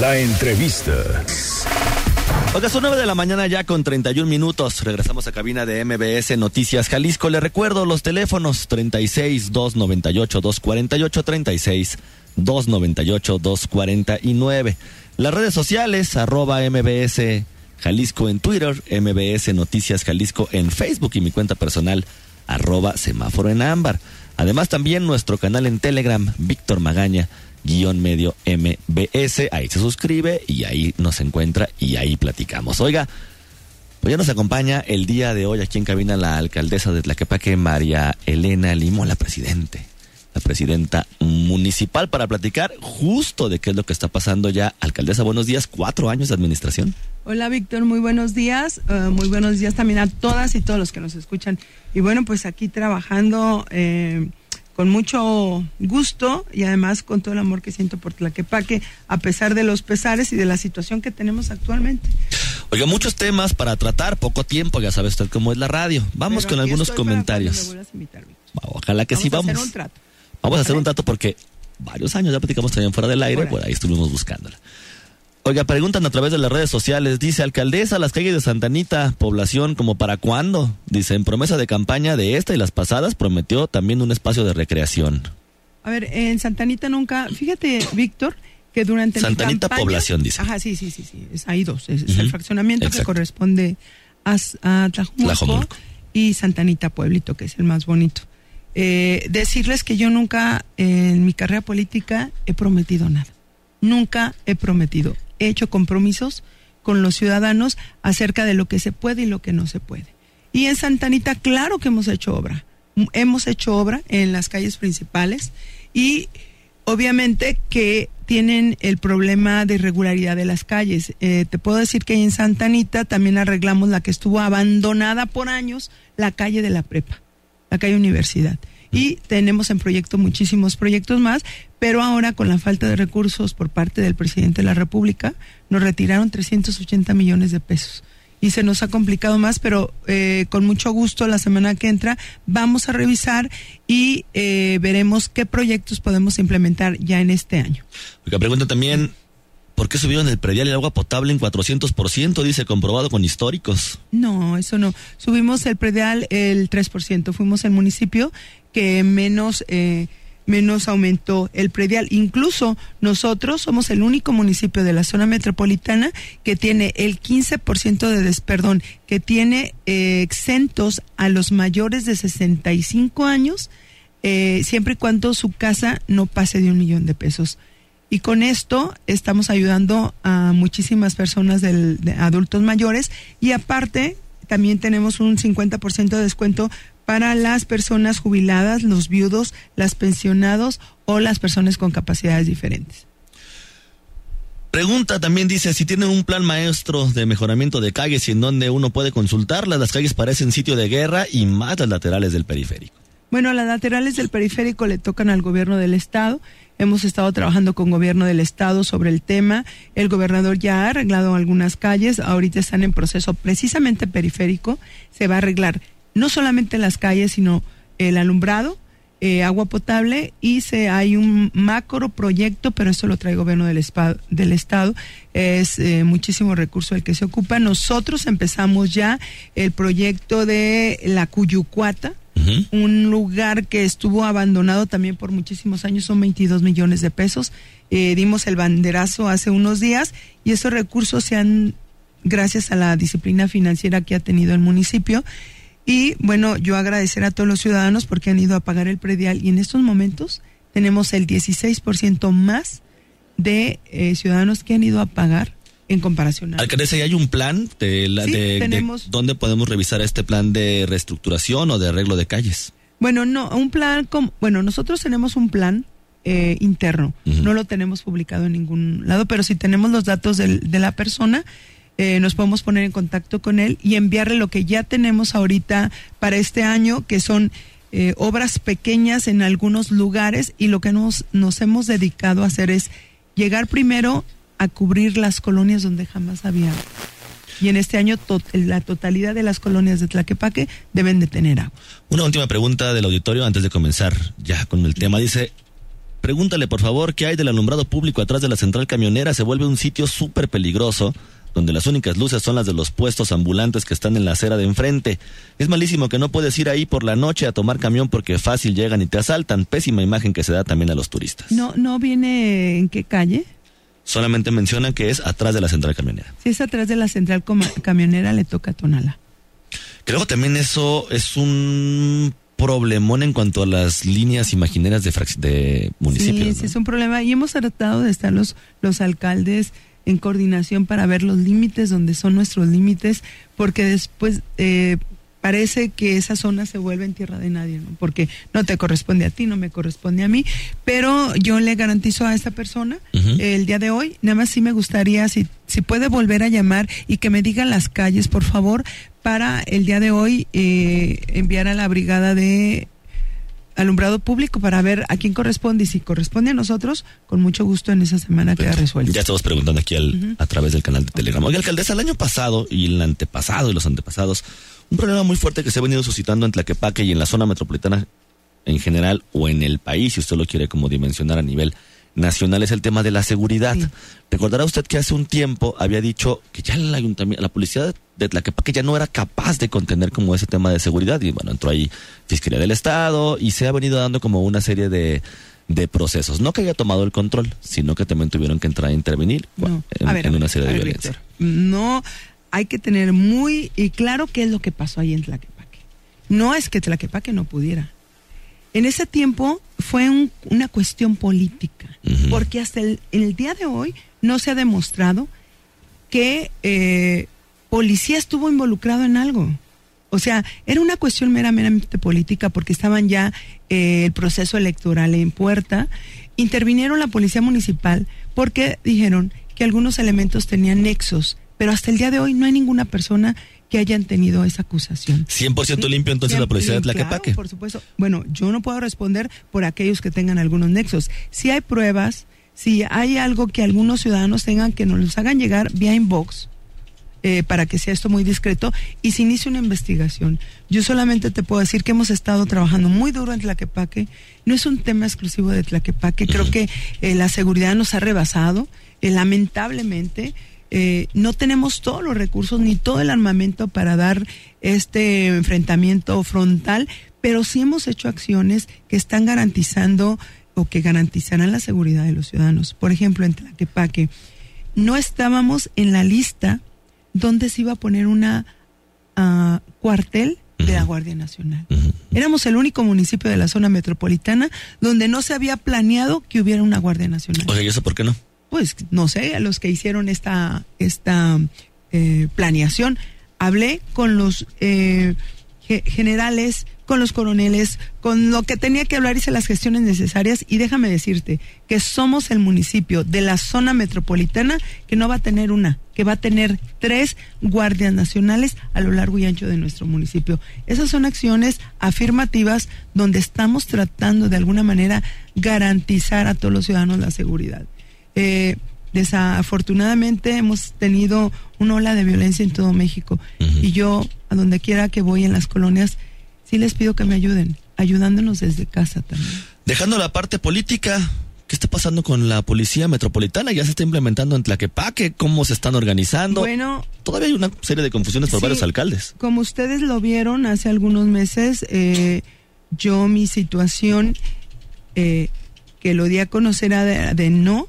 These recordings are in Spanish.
La entrevista. Oiga, son 9 de la mañana ya con 31 minutos. Regresamos a cabina de MBS Noticias Jalisco. Le recuerdo los teléfonos 36 298 248 36 298 249. Las redes sociales arroba MBS Jalisco en Twitter, MBS Noticias Jalisco en Facebook y mi cuenta personal arroba semáforo en ámbar. Además también nuestro canal en Telegram, Víctor Magaña guion medio MBS. Ahí se suscribe y ahí nos encuentra y ahí platicamos. Oiga, pues ya nos acompaña el día de hoy aquí en cabina la alcaldesa de Tlaquepaque, María Elena Limo, la presidente, la presidenta municipal, para platicar justo de qué es lo que está pasando ya. Alcaldesa, buenos días, cuatro años de administración. Hola Víctor, muy buenos días. Uh, muy buenos días también a todas y todos los que nos escuchan. Y bueno, pues aquí trabajando eh, con mucho gusto y además con todo el amor que siento por Tlaquepaque, a pesar de los pesares y de la situación que tenemos actualmente. Oiga, muchos temas para tratar, poco tiempo, ya sabe usted cómo es la radio. Vamos Pero con algunos para comentarios. a invitar. Ojalá que sí, Vamos a vamos. hacer un trato. Vamos a hacer un trato porque varios años ya platicamos también fuera del aire, Por ahí. por ahí estuvimos buscándola. Oiga, preguntan a través de las redes sociales, dice alcaldesa, las calles de Santa Anita, población, ¿como para cuándo? Dice, en promesa de campaña de esta y las pasadas prometió también un espacio de recreación. A ver, en Santanita nunca, fíjate, Víctor, que durante mi Santa Anita campaña- población, dice. Ajá, sí, sí, sí, sí, es, hay dos, es, es el fraccionamiento exacto. que corresponde a, a Tlajomulco. y Santanita Pueblito, que es el más bonito. Eh, decirles que yo nunca eh, en mi carrera política he prometido nada. Nunca he prometido. He hecho compromisos con los ciudadanos acerca de lo que se puede y lo que no se puede. Y en Santanita, claro que hemos hecho obra. Hemos hecho obra en las calles principales y obviamente que tienen el problema de irregularidad de las calles. Eh, te puedo decir que en Santa Anita también arreglamos la que estuvo abandonada por años, la calle de la prepa, la calle Universidad. Y tenemos en proyecto muchísimos proyectos más, pero ahora con la falta de recursos por parte del presidente de la República, nos retiraron 380 millones de pesos. Y se nos ha complicado más, pero eh, con mucho gusto la semana que entra vamos a revisar y eh, veremos qué proyectos podemos implementar ya en este año. Pregunta también, ¿por qué subieron el predial y el agua potable en 400%? Dice, comprobado con históricos. No, eso no. Subimos el predial el 3%. Fuimos el municipio que menos, eh, menos aumentó el predial. Incluso nosotros somos el único municipio de la zona metropolitana que tiene el 15% de desperdón, que tiene eh, exentos a los mayores de 65 años, eh, siempre y cuando su casa no pase de un millón de pesos. Y con esto estamos ayudando a muchísimas personas del, de adultos mayores y aparte también tenemos un 50% de descuento para las personas jubiladas, los viudos, las pensionados o las personas con capacidades diferentes. Pregunta también dice si tienen un plan maestro de mejoramiento de calles y en donde uno puede consultarlas. Las calles parecen sitio de guerra y más las laterales del periférico. Bueno, las laterales del periférico le tocan al gobierno del estado. Hemos estado trabajando con gobierno del estado sobre el tema. El gobernador ya ha arreglado algunas calles. Ahorita están en proceso precisamente periférico. Se va a arreglar no solamente las calles, sino el alumbrado, eh, agua potable y se hay un macro proyecto, pero esto lo trae el gobierno del, espa- del estado. Es eh, muchísimo recurso el que se ocupa. Nosotros empezamos ya el proyecto de la Cuyucuata, un lugar que estuvo abandonado también por muchísimos años, son 22 millones de pesos. Eh, dimos el banderazo hace unos días y esos recursos se han, gracias a la disciplina financiera que ha tenido el municipio. Y bueno, yo agradecer a todos los ciudadanos porque han ido a pagar el predial. Y en estos momentos tenemos el 16% más de eh, ciudadanos que han ido a pagar en comparación a... Alcaldesa, ¿y hay un plan de, la, Sí, de, de tenemos- dónde podemos revisar este plan de reestructuración o de arreglo de calles? Bueno, no, un plan como, bueno, nosotros tenemos un plan eh, interno, no lo tenemos publicado en ningún lado, pero si tenemos los datos del- de la persona, eh, nos podemos poner en contacto con él y enviarle lo que ya tenemos ahorita para este año, que son eh, obras pequeñas en algunos lugares y lo que nos, nos hemos dedicado a hacer es llegar primero a cubrir las colonias donde jamás había. Y en este año to- la totalidad de las colonias de Tlaquepaque deben de tener agua. Una última pregunta del auditorio antes de comenzar ya con el tema. Dice, Pregúntale, por favor, qué hay del alumbrado público atrás de la central camionera. Se vuelve un sitio súper peligroso donde las únicas luces son las de los puestos ambulantes que están en la acera de enfrente. Es malísimo que no puedes ir ahí por la noche a tomar camión porque fácil llegan y te asaltan. Pésima imagen que se da también a los turistas. No, no viene en qué calle. Solamente mencionan que es atrás de la central camionera. Si es atrás de la central camionera, le toca a Tonala. Creo que también eso es un problemón en cuanto a las líneas imagineras de, de municipios. Sí, sí, es un problema. Y hemos tratado de estar los, los alcaldes en coordinación para ver los límites, donde son nuestros límites, porque después eh, parece que esa zona se vuelve en tierra de nadie, ¿no? porque no te corresponde a ti, no me corresponde a mí, pero yo le garantizo a esta persona el día de hoy, nada más sí me gustaría, si, si puede volver a llamar y que me diga las calles, por favor, para el día de hoy eh, enviar a la brigada de alumbrado público para ver a quién corresponde y si corresponde a nosotros, con mucho gusto en esa semana queda resuelto. Ya estamos preguntando aquí a través del canal de Telegram. Oye, alcaldesa, el año pasado y el antepasado y los antepasados, un problema muy fuerte que se ha venido suscitando en Tlaquepaque y en la zona metropolitana en general o en el país, si usted lo quiere como dimensionar a nivel nacional es el tema de la seguridad. Recordará usted que hace un tiempo había dicho que ya el ayuntamiento, la policía de Tlaquepaque ya no era capaz de contener como ese tema de seguridad y bueno, entró ahí Fiscalía del Estado y se ha venido dando como una serie de, de procesos. No que haya tomado el control, sino que también tuvieron que entrar a intervenir en, una serie de violencia. no, hay que tener muy y claro qué es lo que pasó ahí en Tlaquepaque. No es que Tlaquepaque no pudiera en ese tiempo fue una cuestión política, porque hasta el, día de hoy no se ha demostrado que eh, policía estuvo involucrado en algo. O sea, era una cuestión meramente política porque estaban ya eh, el proceso electoral en puerta. Intervinieron la policía municipal porque dijeron que algunos elementos tenían nexos, pero hasta el día de hoy no hay ninguna persona que hayan tenido esa acusación. 100% limpio entonces la policía de Tlaquepaque. Claro, por supuesto. Bueno, yo no puedo responder por aquellos que tengan algunos nexos. Si hay pruebas, si hay algo que algunos ciudadanos tengan que nos los hagan llegar vía inbox, eh, para que sea esto muy discreto y se inicie una investigación. Yo solamente te puedo decir que hemos estado trabajando muy duro en Tlaquepaque. No es un tema exclusivo de Tlaquepaque. Creo que eh, la seguridad nos ha rebasado. Eh, lamentablemente, eh, no tenemos todos los recursos ni todo el armamento para dar este enfrentamiento frontal, pero sí hemos hecho acciones que están garantizando o que garantizarán la seguridad de los ciudadanos. Por ejemplo, en Tlaquepaque, no estábamos en la lista donde se iba a poner una uh, cuartel de la Guardia Nacional. Éramos el único municipio de la zona metropolitana donde no se había planeado que hubiera una Guardia Nacional. Oye, ¿y eso por qué no? Pues no sé, a los que hicieron esta, esta eh, planeación. Hablé con los eh, generales, con los coroneles, con lo que tenía que hablar, hice las gestiones necesarias y déjame decirte que somos el municipio de la zona metropolitana que no va a tener una, que va a tener tres guardias nacionales a lo largo y ancho de nuestro municipio. Esas son acciones afirmativas donde estamos tratando de alguna manera garantizar a todos los ciudadanos la seguridad. Eh, desafortunadamente hemos tenido una ola de violencia en todo México y yo a donde quiera que voy en las colonias sí les pido que me ayuden, ayudándonos desde casa también. Dejando la parte política, ¿qué está pasando con la policía metropolitana? ¿Ya se está implementando en Tlaquepaque? ¿Cómo se están organizando? Bueno, todavía hay una serie de confusiones por varios alcaldes. Como ustedes lo vieron hace algunos meses, eh, yo mi situación eh, que lo di a conocer de no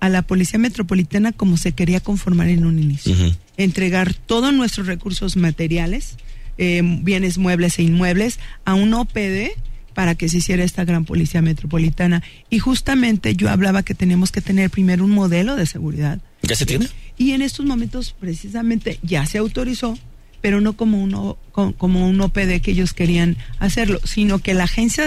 a la Policía Metropolitana como se quería conformar en un inicio. Entregar todos nuestros recursos materiales, eh, bienes muebles e inmuebles, a un OPD para que se hiciera esta gran Policía Metropolitana. Y justamente yo hablaba que tenemos que tener primero un modelo de seguridad. ¿Ya se tiene? Y en estos momentos precisamente ya se autorizó, pero no como, uno, como un OPD que ellos querían hacerlo, sino que la agencia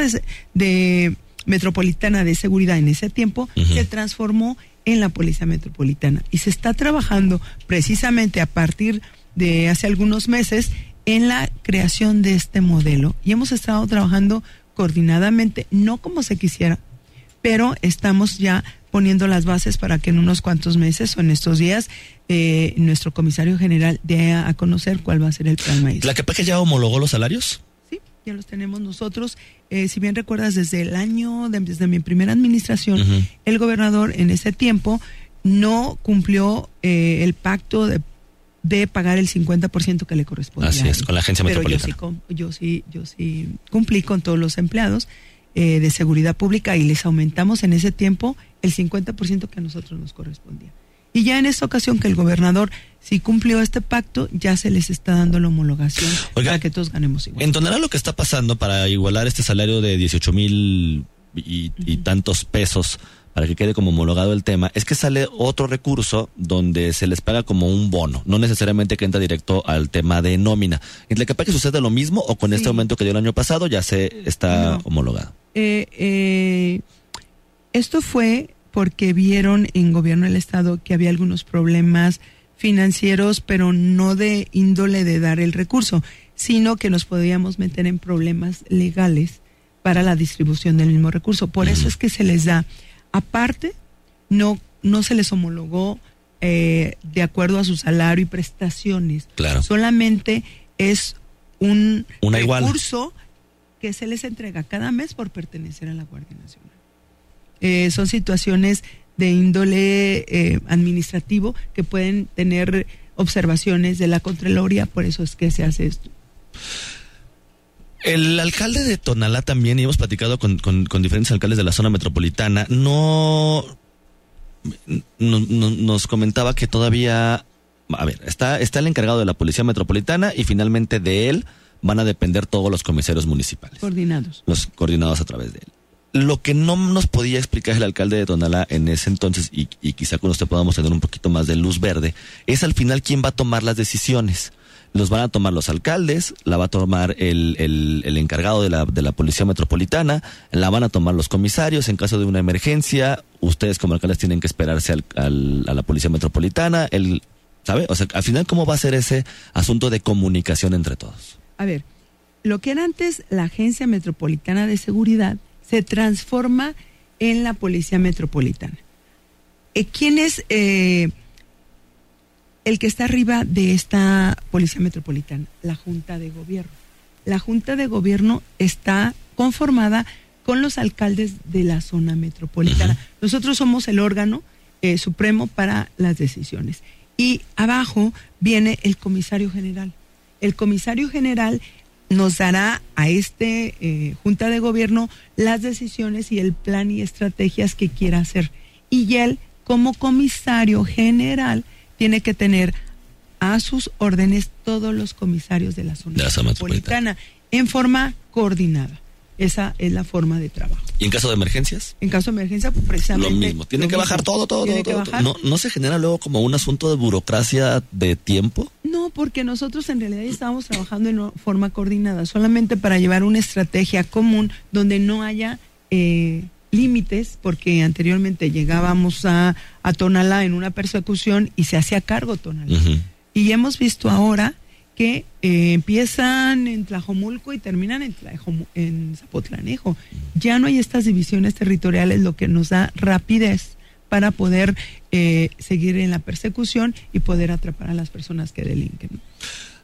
de, metropolitana de seguridad en ese tiempo se transformó en la Policía Metropolitana. Y se está trabajando precisamente a partir de hace algunos meses en la creación de este modelo. Y hemos estado trabajando coordinadamente, no como se quisiera, pero estamos ya poniendo las bases para que en unos cuantos meses o en estos días eh, nuestro comisario general dé a, conocer cuál va a ser el plan maíz. ¿La que ya homologó los salarios? Ya los tenemos nosotros. Eh, si bien recuerdas, desde el año, desde mi primera administración, el gobernador en ese tiempo no cumplió eh, el pacto de, de, pagar el 50% que le correspondía. Así es, con la agencia Pero metropolitana. Yo sí, yo sí, yo sí cumplí con todos los empleados eh, de seguridad pública y les aumentamos en ese tiempo el 50% que a nosotros nos correspondía. Y ya en esta ocasión que el gobernador si cumplió este pacto, ya se les está dando la homologación para que todos ganemos igual. En Tonalá lo que está pasando para igualar este salario de 18 mil y, y tantos pesos para que quede como homologado el tema, es que sale otro recurso donde se les paga como un bono, no necesariamente que entra directo al tema de nómina. ¿En la que sucede lo mismo o con este aumento que dio el año pasado ya se está homologado? Eh, eh, esto fue porque vieron en gobierno del estado que había algunos problemas financieros, pero no de índole de dar el recurso, sino que nos podíamos meter en problemas legales para la distribución del mismo recurso. Por eso es que se les da. Aparte, no, no se les homologó eh, de acuerdo a su salario y prestaciones. Claro. Solamente es un Una recurso que se les entrega cada mes por pertenecer a la Guardia Nacional. Eh, son situaciones de índole eh, administrativo que pueden tener observaciones de la Contraloría, por eso es que se hace esto. El alcalde de Tonalá también, y hemos platicado con, diferentes alcaldes de la zona metropolitana, no, nos comentaba que todavía, a ver, está, está el encargado de la Policía Metropolitana y finalmente de él van a depender todos los comisarios municipales. Coordinados. Los coordinados a través de él lo que no nos podía explicar el alcalde de Tonalá en ese entonces, y, quizá con usted podamos tener un poquito más de luz verde, es al final quién va a tomar las decisiones. Los van a tomar los alcaldes, la va a tomar el, el, encargado de la, de la Policía Metropolitana, la van a tomar los comisarios en caso de una emergencia, ustedes como alcaldes tienen que esperarse al, al, a la Policía Metropolitana, el, ¿sabe? O sea, al final, ¿cómo va a ser ese asunto de comunicación entre todos? A ver, lo que era antes la Agencia Metropolitana de Seguridad, se transforma en la Policía Metropolitana. Eh, ¿Quién es eh, el que está arriba de esta Policía Metropolitana? La Junta de Gobierno. La Junta de Gobierno está conformada con los alcaldes de la zona metropolitana. Nosotros somos el órgano eh, supremo para las decisiones. Y abajo viene el comisario general. El comisario general nos dará a este eh, Junta de Gobierno las decisiones y el plan y estrategias que quiera hacer. Y él, como comisario general, tiene que tener a sus órdenes todos los comisarios de la zona, metropolitana en forma coordinada. Esa es la forma de trabajo. ¿Y en caso de emergencias? En caso de emergencia, pues, precisamente. Lo mismo. Tiene que bajar todo, todo, todo. ¿No, ¿No se genera luego como un asunto de burocracia de tiempo? Porque nosotros en realidad estábamos trabajando en forma coordinada, solamente para llevar una estrategia común donde no haya eh, límites, porque anteriormente llegábamos a, a Tonalá en una persecución y se hacía cargo Tonalá. Y hemos visto ahora que eh, empiezan en Tlajomulco y terminan en, en Zapotlanejo. Ya no hay estas divisiones territoriales, lo que nos da rapidez para poder eh, seguir en la persecución y poder atrapar a las personas que delinquen.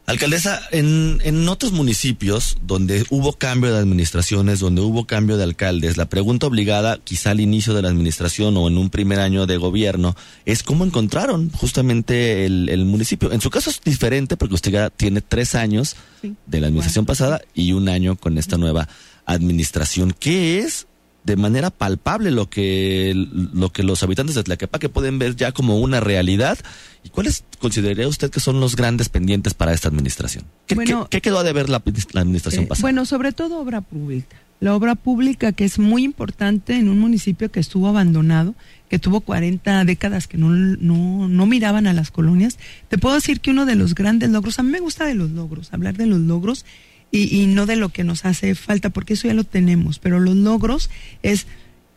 Alcaldesa, en, en otros municipios donde hubo cambio de administraciones, donde hubo cambio de alcaldes, la pregunta obligada, quizá al inicio de la administración o en un primer año de gobierno, es cómo encontraron justamente el, municipio. En su caso es diferente porque usted ya tiene tres años de la administración pasada y un año con esta nueva administración. ¿Qué es de manera palpable lo que, lo que los habitantes de Tlaquepaque pueden ver ya como una realidad. ¿Y cuáles consideraría usted que son los grandes pendientes para esta administración? ¿Qué, ¿qué, quedó de ver la, administración eh, pasada? Bueno, sobre todo obra pública. La obra pública que es muy importante en un municipio que estuvo abandonado, que tuvo 40 décadas que no, no, no miraban a las colonias. Te puedo decir que uno de los grandes logros, a mí me gusta de los logros, hablar de los logros, y, no de lo que nos hace falta, porque eso ya lo tenemos, pero los logros es,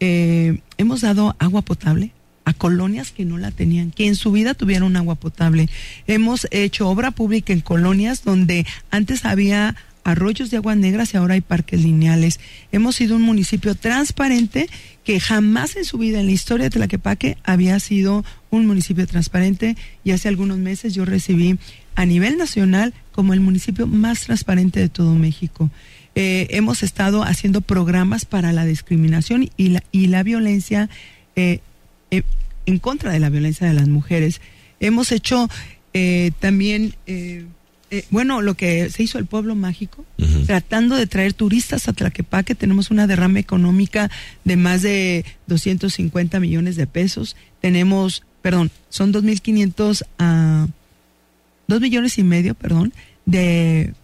eh, hemos dado agua potable a colonias que no la tenían, que en su vida tuvieron agua potable. Hemos hecho obra pública en colonias donde antes había arroyos de agua negras y ahora hay parques lineales. Hemos sido un municipio transparente que jamás en su vida en la historia de Tlaquepaque había sido un municipio transparente y hace algunos meses yo recibí a nivel nacional como el municipio más transparente de todo México. Eh, hemos estado haciendo programas para la discriminación y la, y la violencia eh, eh, en contra de la violencia de las mujeres. Hemos hecho también bueno, lo que se hizo el pueblo mágico, tratando de traer turistas a Tlaquepaque, tenemos una derrama económica de más de 250 millones de pesos. Tenemos, perdón, son 2.500 a... 2 millones y medio, perdón, de,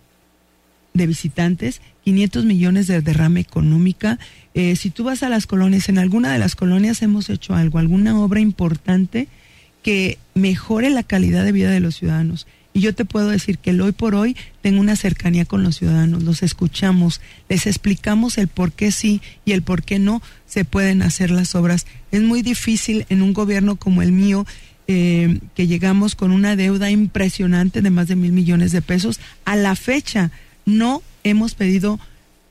de visitantes, 500 millones de derrama económica. Eh, si tú vas a las colonias, en alguna de las colonias hemos hecho algo, alguna obra importante que mejore la calidad de vida de los ciudadanos. Yo te puedo decir que el hoy por hoy tengo una cercanía con los ciudadanos, los escuchamos, les explicamos el por qué sí y el por qué no se pueden hacer las obras. Es muy difícil en un gobierno como el mío eh, que llegamos con una deuda impresionante de más de mil millones de pesos. A la fecha no hemos pedido,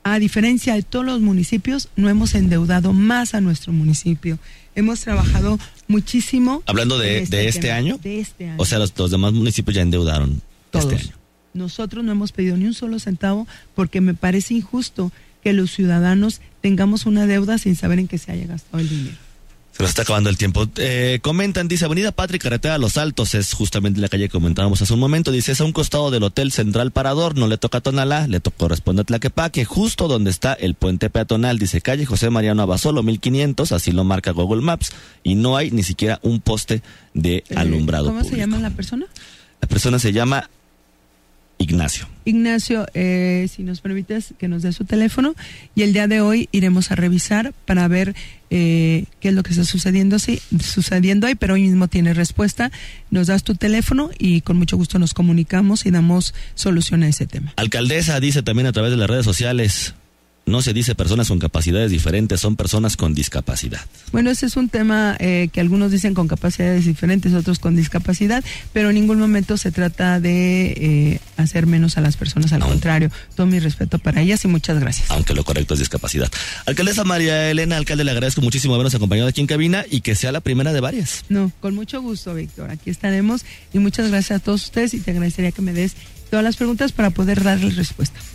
a diferencia de todos los municipios, no hemos endeudado más a nuestro municipio. Hemos trabajado muchísimo. Hablando de, este, este año. De este año. O sea, los, demás municipios ya endeudaron este Todos. este año. Nosotros no hemos pedido ni un solo centavo porque me parece injusto que los ciudadanos tengamos una deuda sin saber en qué se haya gastado el dinero. Se nos está acabando el tiempo. Eh, comentan, dice Avenida Patria, Carretera Los Altos, es justamente la calle que comentábamos hace un momento. Dice, es a un costado del Hotel Central Parador, no le toca a Tonalá, le corresponde a Tlaquepaque, justo donde está el puente peatonal. Dice, calle José Mariano Abasolo, 1500, así lo marca Google Maps, y no hay ni siquiera un poste de eh, alumbrado. ¿Cómo se llama la persona? La persona se llama Ignacio. Ignacio, eh, si nos permites que nos dé su teléfono y el día de hoy iremos a revisar para ver eh, qué es lo que está sucediendo, sí, sucediendo ahí, pero hoy mismo tiene respuesta. Nos das tu teléfono y con mucho gusto nos comunicamos y damos solución a ese tema. Alcaldesa dice también a través de las redes sociales, no se dice personas con capacidades diferentes, son personas con discapacidad. Bueno, ese es un tema eh, que algunos dicen con capacidades diferentes, otros con discapacidad, pero en ningún momento se trata de eh, hacer menos a las personas, al contrario, todo mi respeto para ellas y muchas gracias. Aunque lo correcto es discapacidad. Alcaldesa María Elena, alcalde, le agradezco muchísimo habernos acompañado aquí en cabina y que sea la primera de varias. No, con mucho gusto, Víctor. Aquí estaremos y muchas gracias a todos ustedes y te agradecería que me des todas las preguntas para poder darles respuesta.